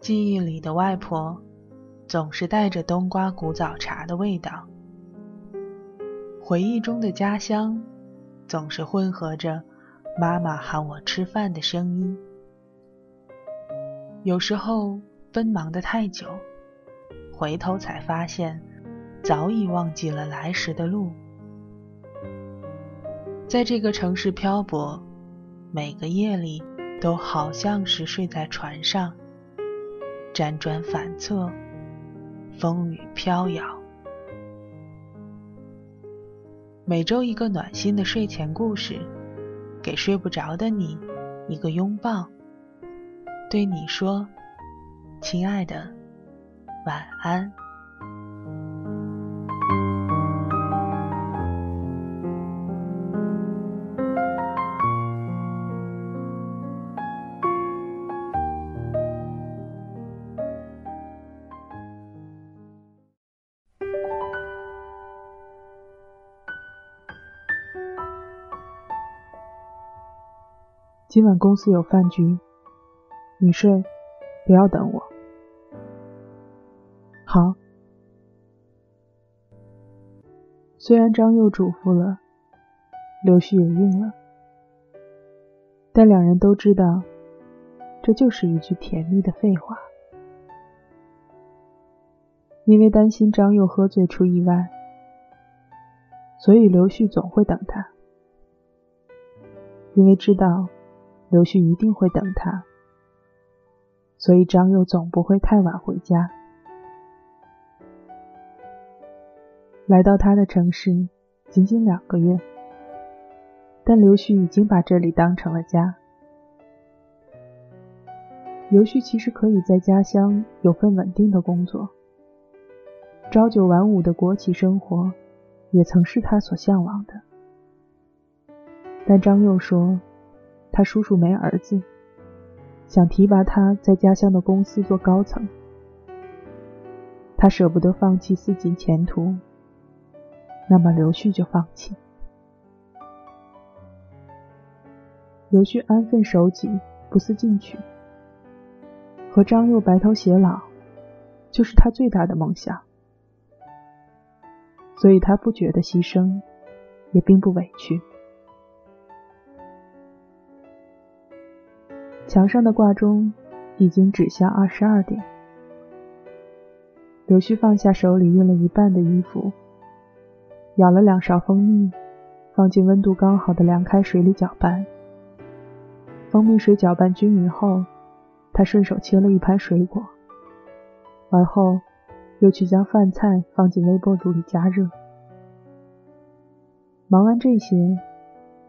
记忆里的外婆总是带着冬瓜古早茶的味道，回忆中的家乡总是混合着妈妈喊我吃饭的声音。有时候奔忙的太久，回头才发现早已忘记了来时的路。在这个城市漂泊，每个夜里都好像是睡在船上，辗转反侧，风雨飘摇。每周一个暖心的睡前故事，给睡不着的你一个拥抱，对你说：“亲爱的，晚安。”今晚公司有饭局，你睡，不要等我。好。虽然张佑嘱咐了，刘旭也应了，但两人都知道，这就是一句甜蜜的废话。因为担心张佑喝醉出意外，所以刘旭总会等他。因为知道。刘旭一定会等他，所以张佑总不会太晚回家。来到他的城市仅仅两个月，但刘旭已经把这里当成了家。刘旭其实可以在家乡有份稳定的工作，朝九晚五的国企生活也曾是他所向往的，但张佑说。他叔叔没儿子，想提拔他在家乡的公司做高层。他舍不得放弃似锦前途，那么刘旭就放弃。刘旭安分守己，不思进取，和张佑白头偕老，就是他最大的梦想。所以他不觉得牺牲，也并不委屈。墙上的挂钟已经指向二十二点。刘旭放下手里熨了一半的衣服，舀了两勺蜂蜜，放进温度刚好的凉开水里搅拌。蜂蜜水搅拌均匀后，他顺手切了一盘水果，而后又去将饭菜放进微波炉里加热。忙完这些，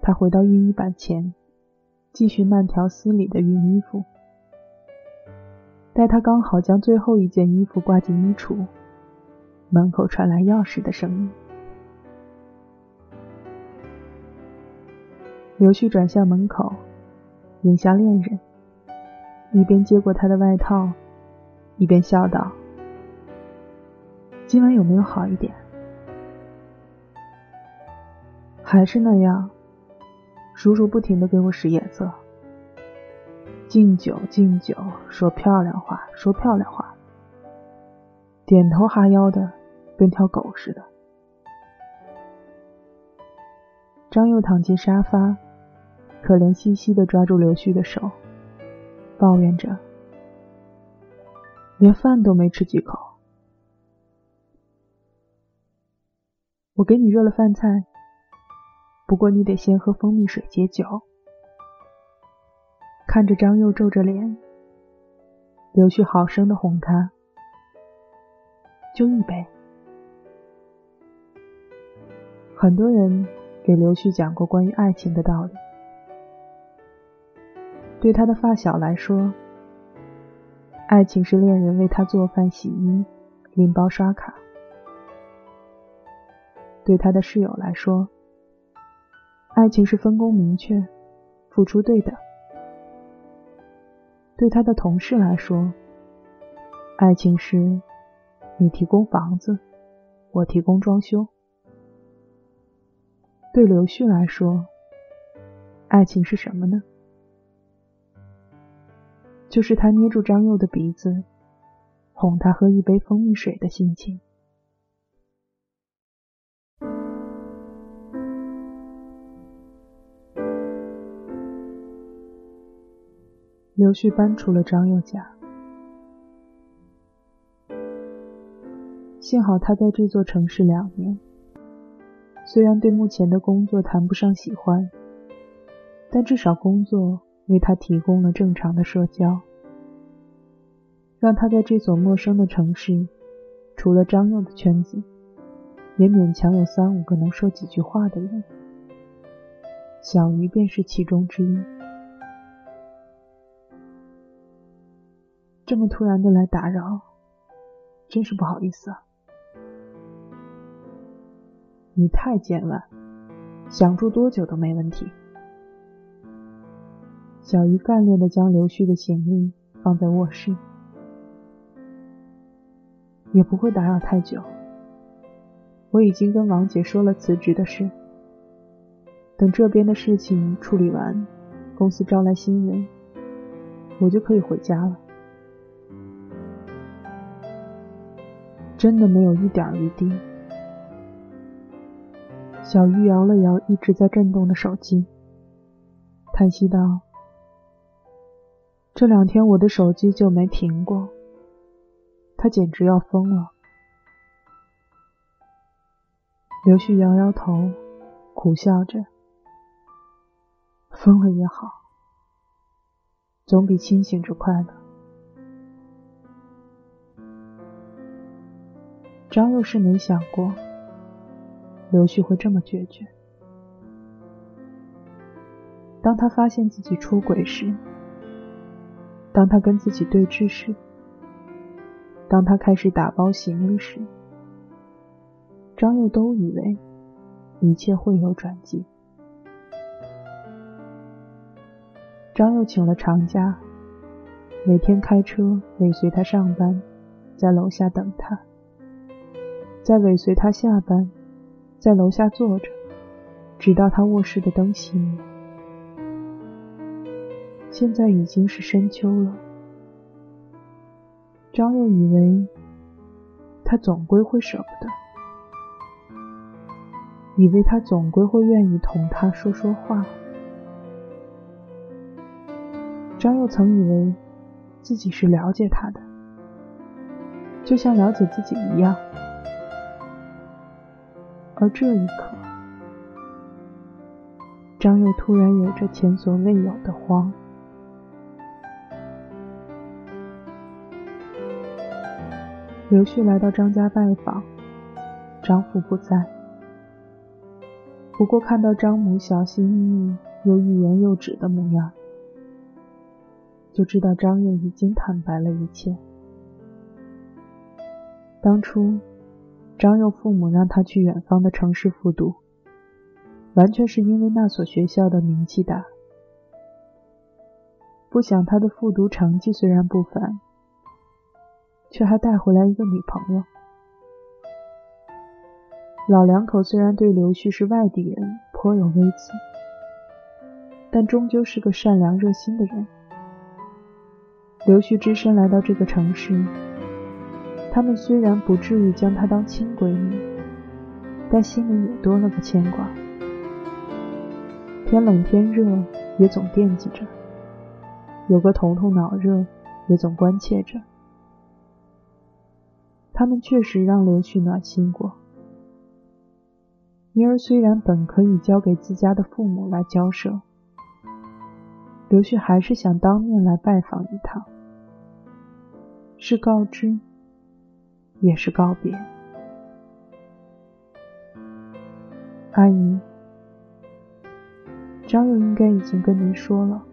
他回到熨衣板前。继续慢条斯理的熨衣服，待他刚好将最后一件衣服挂进衣橱，门口传来钥匙的声音。刘旭转向门口，迎向恋人，一边接过他的外套，一边笑道：“今晚有没有好一点？还是那样？”叔叔不停的给我使眼色，敬酒敬酒，说漂亮话，说漂亮话，点头哈腰的，跟条狗似的。张佑躺进沙发，可怜兮兮的抓住刘旭的手，抱怨着，连饭都没吃几口。我给你热了饭菜。不过你得先喝蜂蜜水解酒。看着张佑皱着脸，刘旭好生的哄他，就一杯。很多人给刘旭讲过关于爱情的道理。对他的发小来说，爱情是恋人为他做饭、洗衣、拎包、刷卡；对他的室友来说，爱情是分工明确，付出对等。对他的同事来说，爱情是你提供房子，我提供装修。对刘旭来说，爱情是什么呢？就是他捏住张佑的鼻子，哄他喝一杯蜂蜜水的心情。刘旭搬出了张佑家，幸好他在这座城市两年，虽然对目前的工作谈不上喜欢，但至少工作为他提供了正常的社交，让他在这所陌生的城市，除了张佑的圈子，也勉强有三五个能说几句话的人，小鱼便是其中之一。这么突然的来打扰，真是不好意思啊！你太健忘，想住多久都没问题。小鱼干练的将刘旭的行李放在卧室，也不会打扰太久。我已经跟王姐说了辞职的事，等这边的事情处理完，公司招来新人，我就可以回家了。真的没有一点余地。小鱼摇了摇一直在震动的手机，叹息道：“这两天我的手机就没停过，他简直要疯了。”刘旭摇摇头，苦笑着：“疯了也好，总比清醒着快乐。”张佑是没想过刘旭会这么决绝。当他发现自己出轨时，当他跟自己对峙时，当他开始打包行李时，张佑都以为一切会有转机。张佑请了长假，每天开车尾随他上班，在楼下等他。在尾随他下班，在楼下坐着，直到他卧室的灯熄灭。现在已经是深秋了，张佑以为他总归会舍不得，以为他总归会愿意同他说说话。张佑曾以为自己是了解他的，就像了解自己一样。而这一刻，张佑突然有着前所未有的慌。刘旭来到张家拜访，张父不在。不过看到张母小心翼翼又欲言又止的模样，就知道张佑已经坦白了一切。当初。张佑父母让他去远方的城市复读，完全是因为那所学校的名气大。不想他的复读成绩虽然不凡，却还带回来一个女朋友。老两口虽然对刘旭是外地人颇有微词，但终究是个善良热心的人。刘旭只身来到这个城市。他们虽然不至于将她当亲闺女，但心里也多了个牵挂。天冷天热也总惦记着，有个头痛脑热也总关切着。他们确实让刘旭暖心过。妮儿虽然本可以交给自家的父母来交涉，刘旭还是想当面来拜访一趟，是告知。也是告别，阿姨，张勇应该已经跟您说了，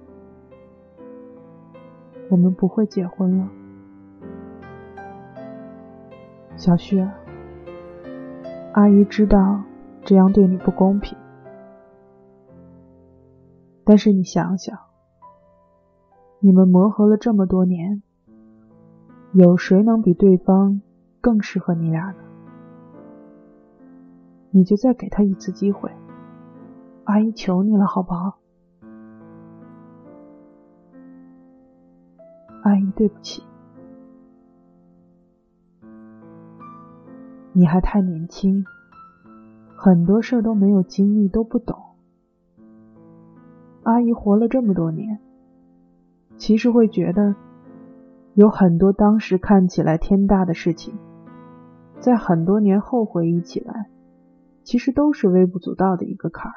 我们不会结婚了。小旭，阿姨知道这样对你不公平，但是你想想，你们磨合了这么多年，有谁能比对方？更适合你俩的，你就再给他一次机会，阿姨求你了，好不好？阿姨对不起。你还太年轻，很多事都没有经历，都不懂。阿姨活了这么多年，其实会觉得有很多当时看起来天大的事情，在很多年后回忆起来，其实都是微不足道的一个坎儿。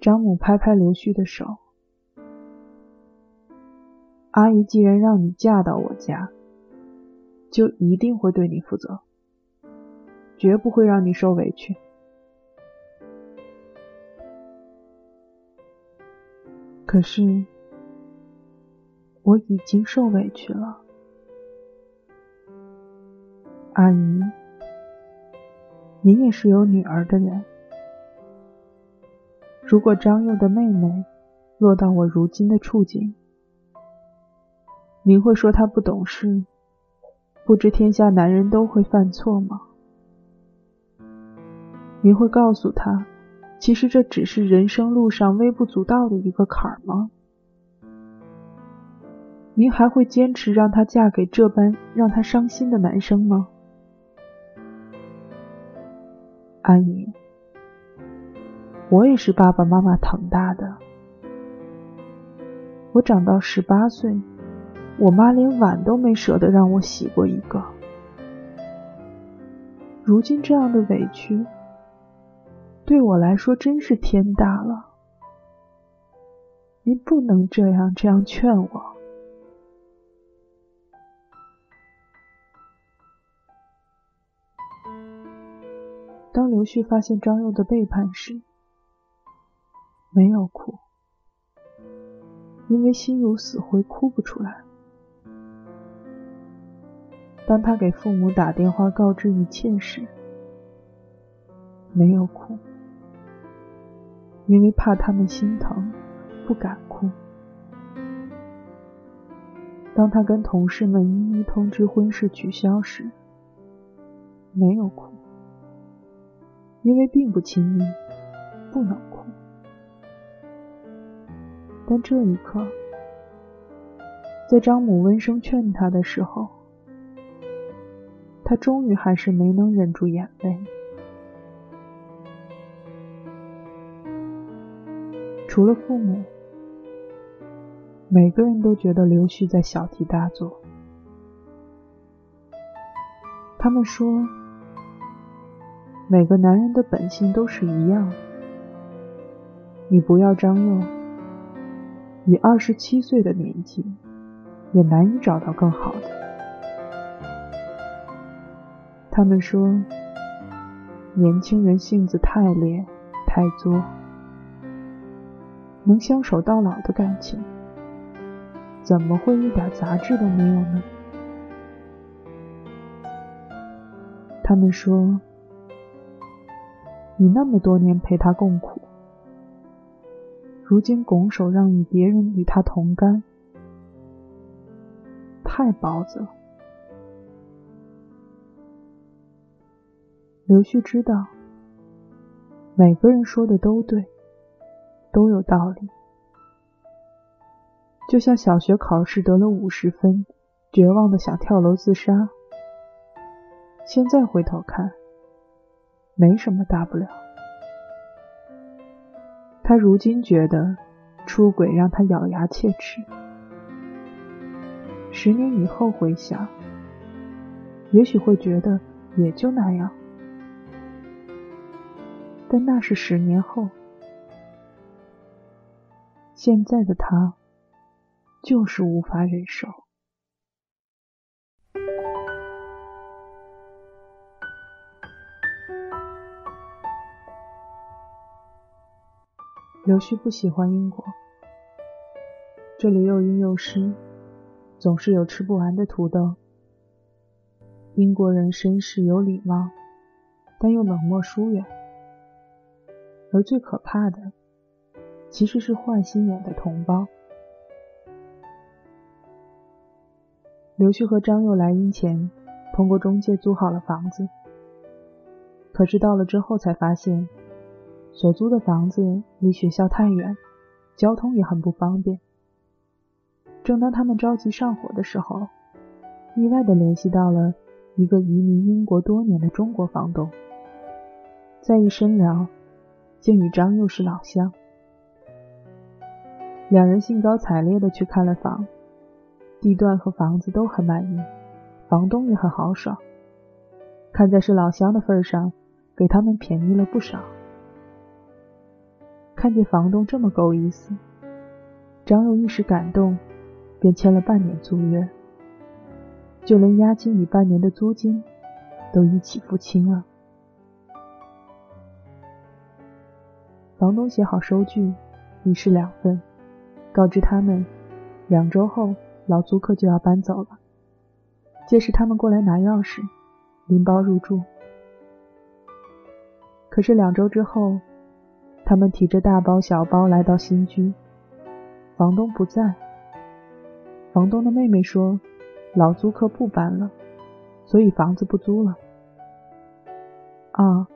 张母拍拍刘旭的手，阿姨既然让你嫁到我家。就一定会对你负责，绝不会让你受委屈。可是我已经受委屈了，阿姨，您也是有女儿的人。如果张佑的妹妹落到我如今的处境，您会说她不懂事？不知天下男人都会犯错吗？您会告诉他，其实这只是人生路上微不足道的一个坎儿吗？您还会坚持让她嫁给这般让她伤心的男生吗？阿姨，我也是爸爸妈妈疼大的，我长到十八岁。我妈连碗都没舍得让我洗过一个，如今这样的委屈，对我来说真是天大了。您不能这样这样劝我。当刘旭发现张佑的背叛时，没有哭，因为心如死灰，哭不出来。当他给父母打电话告知一切时，没有哭，因为怕他们心疼，不敢哭。当他跟同事们一一通知婚事取消时，没有哭，因为并不亲密，不能哭。但这一刻，在张母温声劝他的时候，他终于还是没能忍住眼泪。除了父母，每个人都觉得刘旭在小题大做。他们说，每个男人的本性都是一样。你不要张佑，以二十七岁的年纪，也难以找到更好的。他们说，年轻人性子太烈、太作，能相守到老的感情，怎么会一点杂质都没有呢？他们说，你那么多年陪他共苦，如今拱手让与别人与他同甘，太包子了。刘旭知道，每个人说的都对，都有道理。就像小学考试得了五十分，绝望的想跳楼自杀。现在回头看，没什么大不了。他如今觉得出轨让他咬牙切齿，十年以后回想，也许会觉得也就那样。但那是十年后，现在的他就是无法忍受。刘旭不喜欢英国，这里又阴又湿，总是有吃不完的土豆。英国人绅士有礼貌，但又冷漠疏远。而最可怕的，其实是坏心眼的同胞。刘旭和张佑来英前，通过中介租好了房子，可是到了之后才发现，所租的房子离学校太远，交通也很不方便。正当他们着急上火的时候，意外的联系到了一个移民英国多年的中国房东。再一深聊，竟与张又是老乡。两人兴高采烈的去看了房，地段和房子都很满意，房东也很豪爽，看在是老乡的份上，给他们便宜了不少。看见房东这么够意思，张勇一时感动，便签了半年租约，就连押金与半年的租金都一起付清了。房东写好收据，一式两份，告知他们两周后老租客就要搬走了，届时他们过来拿钥匙，拎包入住。可是两周之后，他们提着大包小包来到新居，房东不在。房东的妹妹说，老租客不搬了，所以房子不租了。啊。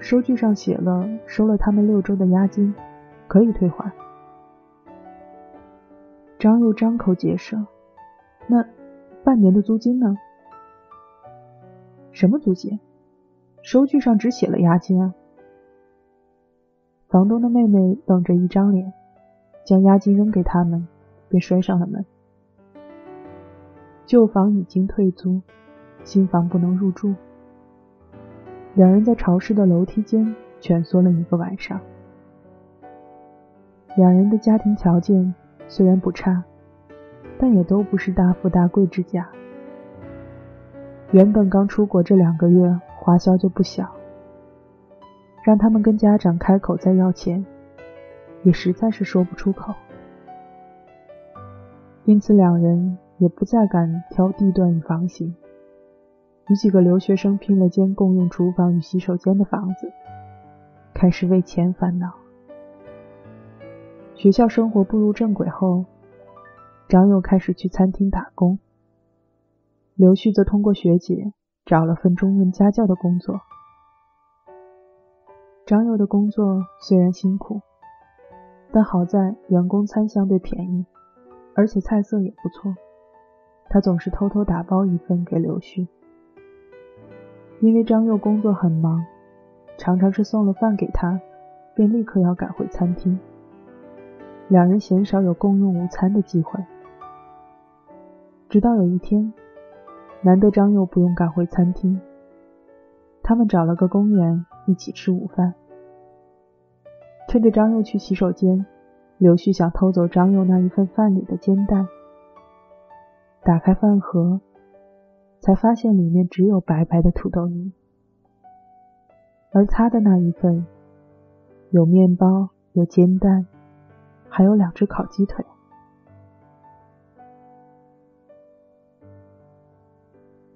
收据上写了，收了他们六周的押金，可以退还。张又张口结舌：“那半年的租金呢？什么租金？收据上只写了押金啊！”房东的妹妹冷着一张脸，将押金扔给他们，便摔上了门。旧房已经退租，新房不能入住。两人在潮湿的楼梯间蜷缩了一个晚上。两人的家庭条件虽然不差，但也都不是大富大贵之家。原本刚出国这两个月花销就不小，让他们跟家长开口再要钱，也实在是说不出口。因此，两人也不再敢挑地段与房型。与几个留学生拼了间共用厨房与洗手间的房子，开始为钱烦恼。学校生活步入正轨后，张佑开始去餐厅打工，刘旭则通过学姐找了份中文家教的工作。张佑的工作虽然辛苦，但好在员工餐相对便宜，而且菜色也不错，他总是偷偷打包一份给刘旭。因为张佑工作很忙，常常是送了饭给他，便立刻要赶回餐厅。两人鲜少有共用午餐的机会。直到有一天，难得张佑不用赶回餐厅，他们找了个公园一起吃午饭。趁着张佑去洗手间，刘旭想偷走张佑那一份饭里的煎蛋，打开饭盒。才发现里面只有白白的土豆泥，而他的那一份有面包、有煎蛋，还有两只烤鸡腿。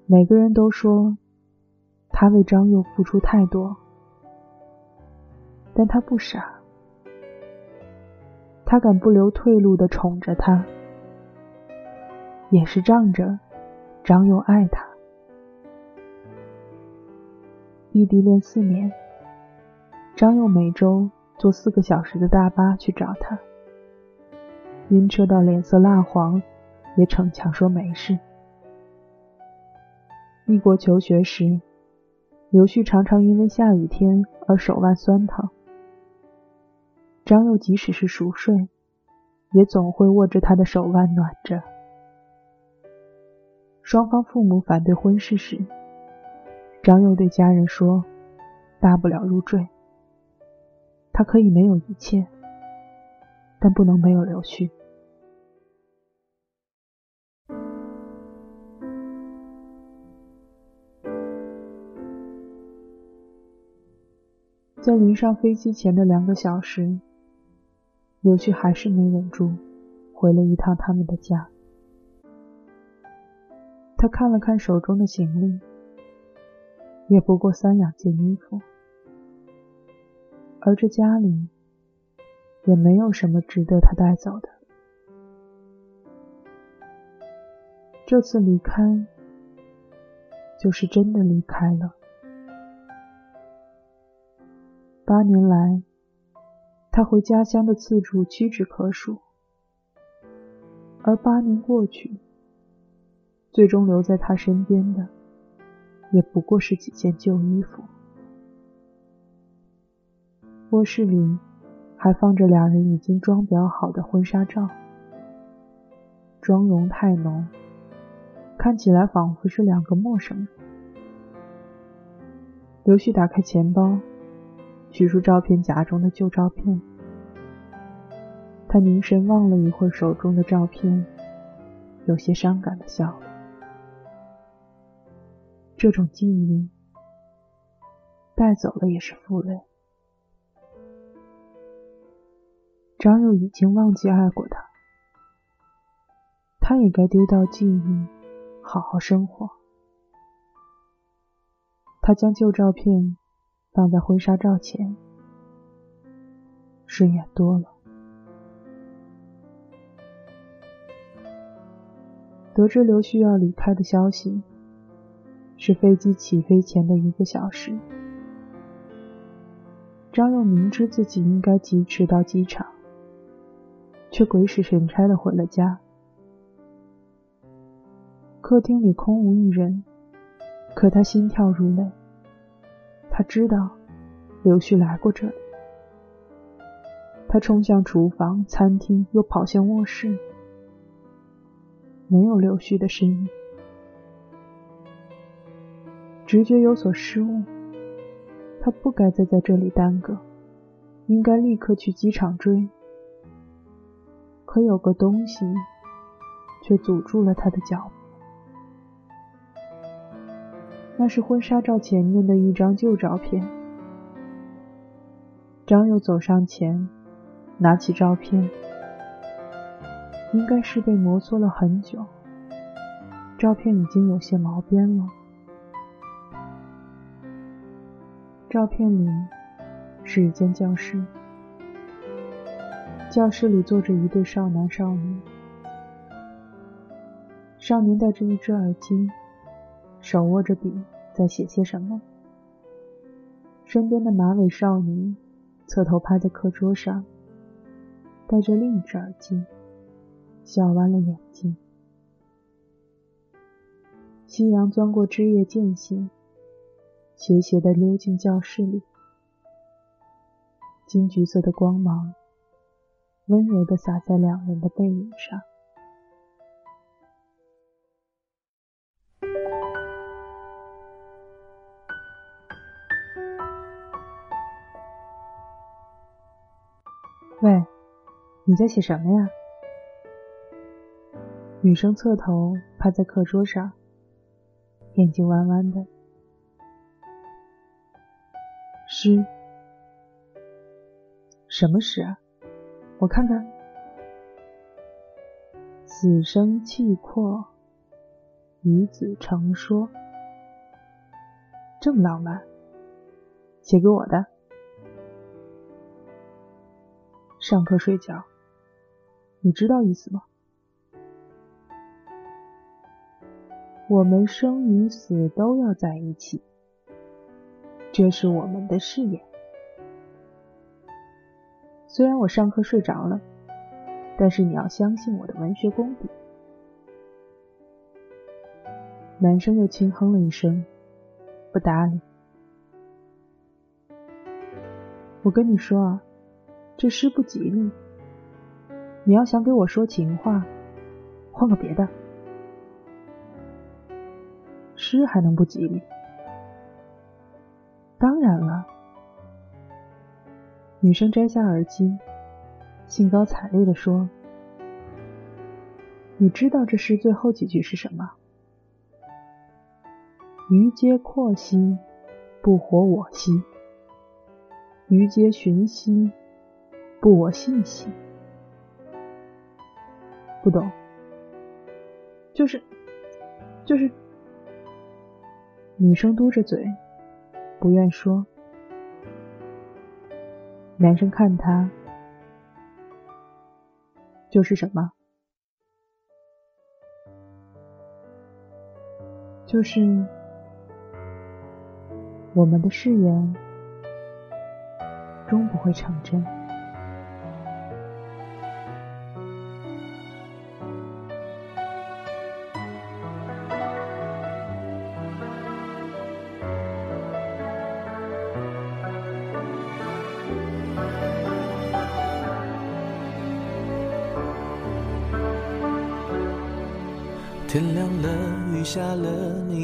每个人都说他为张佑付出太多，但他不傻，他敢不留退路的宠着她，也是仗着。张佑爱他，异地恋四年，张佑每周坐四个小时的大巴去找他，晕车到脸色蜡黄，也逞强说没事。异国求学时，刘旭常常因为下雨天而手腕酸疼，张佑即使是熟睡，也总会握着他的手腕暖着。双方父母反对婚事时，张佑对家人说：“大不了入赘，他可以没有一切，但不能没有刘旭。”在临上飞机前的两个小时，刘旭还是没忍住，回了一趟他们的家。他看了看手中的行李，也不过三两件衣服，而这家里也没有什么值得他带走的。这次离开，就是真的离开了。八年来，他回家乡的次数屈指可数，而八年过去，最终留在他身边的，也不过是几件旧衣服。卧室里还放着两人已经装裱好的婚纱照，妆容太浓，看起来仿佛是两个陌生人。刘旭打开钱包，取出照片夹中的旧照片。他凝神望了一会儿手中的照片，有些伤感的笑了。这种记忆带走了也是负累。张佑已经忘记爱过他，他也该丢掉记忆，好好生活。他将旧照片放在婚纱照前，顺眼多了。得知刘旭要离开的消息，是飞机起飞前的一个小时。张佑明知自己应该疾驰到机场，却鬼使神差的回了家。客厅里空无一人，可他心跳如雷。他知道刘旭来过这里。他冲向厨房、餐厅，又跑向卧室。没有刘旭的身影，直觉有所失误，他不该再在这里耽搁，应该立刻去机场追。可有个东西却阻住了他的脚步，那是婚纱照前面的一张旧照片。张佑走上前，拿起照片。应该是被摩挲了很久，照片已经有些毛边了。照片里是一间教室，教室里坐着一对少男少女。少年戴着一只耳机，手握着笔在写些什么。身边的马尾少女侧头趴在课桌上，戴着另一只耳机。笑弯了眼睛，夕阳钻过枝叶间隙，斜斜地溜进教室里。金橘色的光芒温柔地洒在两人的背影上。你在写什么呀？女生侧头趴在课桌上，眼睛弯弯的。诗？什么诗啊？我看看。死生契阔，与子成说。这么浪漫，写给我的。上课睡觉，你知道意思吗？我们生与死都要在一起，这是我们的誓言。虽然我上课睡着了，但是你要相信我的文学功底。男生又轻哼了一声，不搭理。我跟你说啊，这诗不吉利。你要想给我说情话，换个别的。诗还能不吉利？当然了。女生摘下耳机，兴高采烈地说：“你知道这诗最后几句是什么？鱼皆阔兮，不活我兮；鱼皆寻兮，不我信兮。不懂？就是，就是。”女生嘟着嘴，不愿说。男生看她，就是什么？就是我们的誓言终不会成真。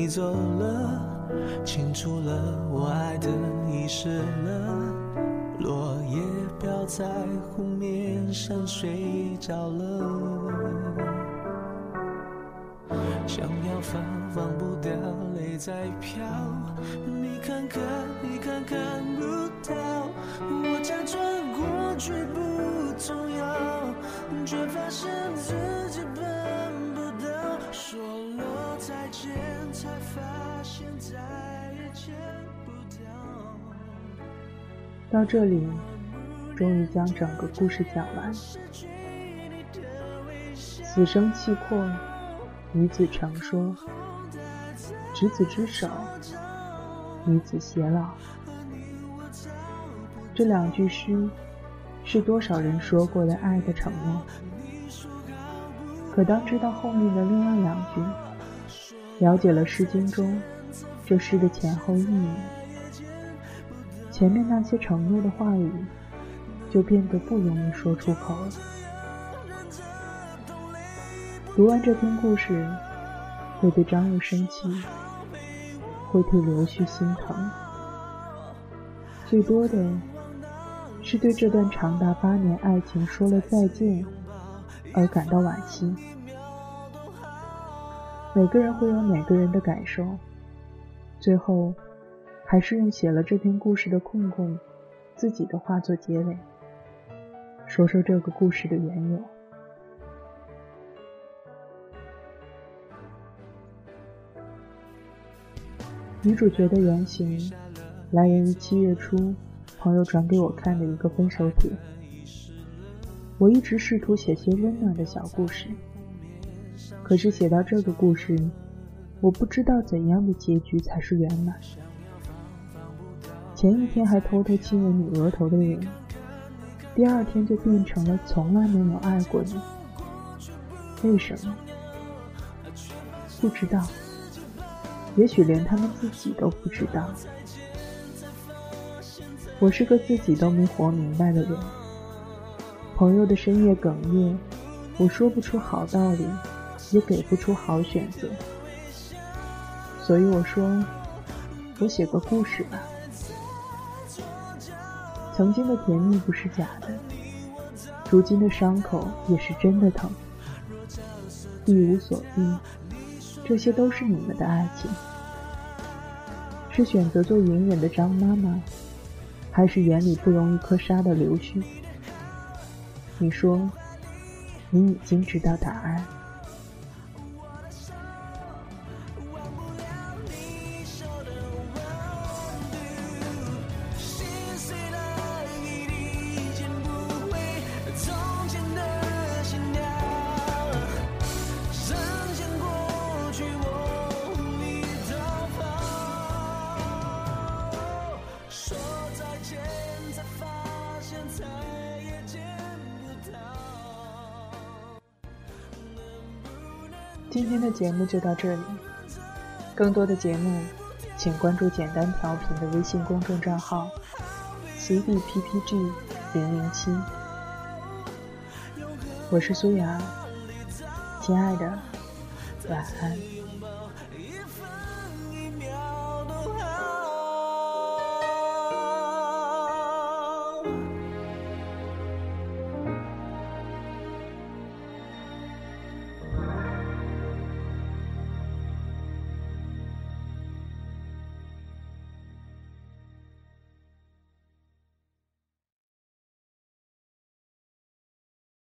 走了，清楚了，我爱的遗失了，落叶飘在湖面上睡着了，想要放放不掉，泪在飘，你看看，你看看不到，我假装过去不重要，却发现自己到这里，终于将整个故事讲完。死生契阔，女子成说，执子之手，与子偕老。这两句诗，是多少人说过的爱的承诺。可当知道后面的另外两句，了解了《诗经》中这诗的前后意义，前面那些承诺的话语就变得不容易说出口了。读完这篇故事，会对张佑生气，会对刘旭心疼，最多的是对这段长达八年爱情说了再见。而感到惋惜。每个人会有每个人的感受，最后还是用写了这篇故事的空空自己的话做结尾，说说这个故事的缘由。女主角的原型来源于七月初朋友转给我看的一个分手帖。我一直试图写些温暖的小故事，可是写到这个故事，我不知道怎样的结局才是圆满。前一天还偷偷亲吻你额头的人，第二天就变成了从来没有爱过你。为什么？不知道。也许连他们自己都不知道。我是个自己都没活明白的人。朋友的深夜哽咽，我说不出好道理，也给不出好选择，所以我说，我写个故事吧。曾经的甜蜜不是假的，如今的伤口也是真的疼。一无所依，这些都是你们的爱情，是选择做隐忍的张妈妈，还是眼里不容一颗沙的刘旭？你说，你已经知道答案。今天的节目就到这里，更多的节目，请关注简单调频的微信公众账号 cdppg 零零七。我是苏雅，亲爱的，晚安。